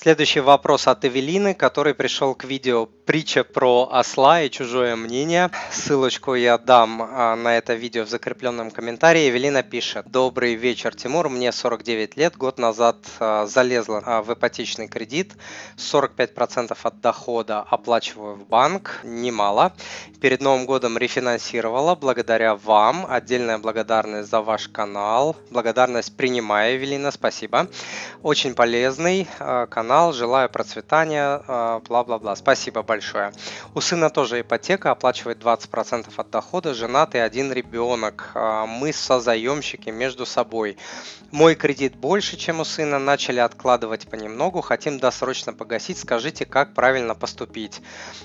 Следующий вопрос от Эвелины, который пришел к видео «Притча про осла и чужое мнение». Ссылочку я дам а, на это видео в закрепленном комментарии. Эвелина пишет «Добрый вечер, Тимур. Мне 49 лет. Год назад а, залезла а, в ипотечный кредит. 45% от дохода оплачиваю в банк. Немало. Перед Новым годом рефинансировала. Благодаря вам. Отдельная благодарность за ваш канал. Благодарность принимаю, Эвелина. Спасибо. Очень полезный канал канал, желаю процветания, а, бла-бла-бла. Спасибо большое. У сына тоже ипотека, оплачивает 20% от дохода, женатый, один ребенок. А, мы созаемщики между собой. Мой кредит больше, чем у сына, начали откладывать понемногу, хотим досрочно погасить. Скажите, как правильно поступить?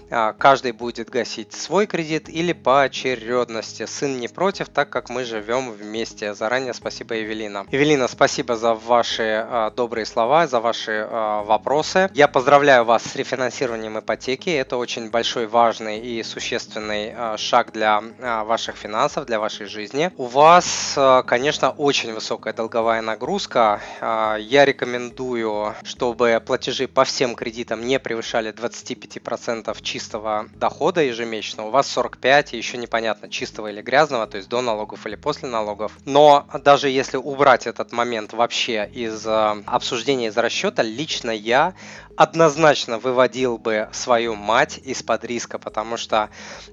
А, каждый будет гасить свой кредит или по очередности. Сын не против, так как мы живем вместе. Заранее спасибо, Евелина. Евелина, спасибо за ваши добрые слова, за ваши вопросы. Я поздравляю вас с рефинансированием ипотеки. Это очень большой, важный и существенный а, шаг для а, ваших финансов, для вашей жизни. У вас, а, конечно, очень высокая долговая нагрузка. Я рекомендую, чтобы платежи по всем кредитам не превышали 25% чистого дохода ежемесячно. У вас 45, еще непонятно, чистого или грязного, то есть до налогов или после налогов. Но даже если убрать этот момент вообще из обсуждения, из расчета, лично я однозначно выводил бы свою мать из-под риска, потому что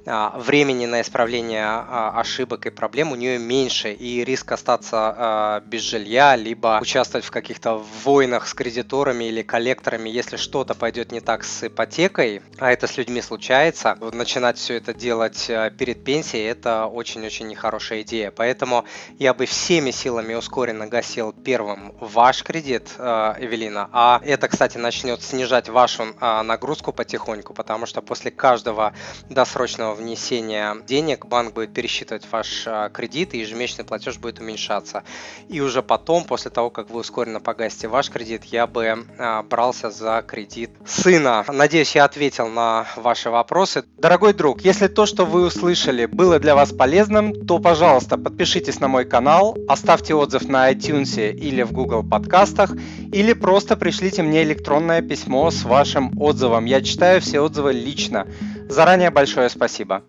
а, времени на исправление а, ошибок и проблем у нее меньше, и риск остаться а, без жилья, либо участвовать в каких-то войнах с кредиторами или коллекторами, если что-то пойдет не так с ипотекой, а это с людьми случается, начинать все это делать а, перед пенсией, это очень-очень нехорошая идея. Поэтому я бы всеми силами ускоренно гасил первым ваш кредит, а, Эвелина, а это, кстати, начнет снижать вашу а, нагрузку потихоньку, потому что после каждого досрочного внесения денег банк будет пересчитывать ваш а, кредит, и ежемесячный платеж будет уменьшаться. И уже потом, после того, как вы ускоренно погасите ваш кредит, я бы а, брался за кредит сына. Надеюсь, я ответил на ваши вопросы. Дорогой друг, если то, что вы услышали, было для вас полезным, то, пожалуйста, подпишитесь на мой канал, оставьте отзыв на iTunes или в Google подкастах, или просто пришлите мне электронное письмо с вашим отзывом. Я читаю все отзывы лично. Заранее большое спасибо.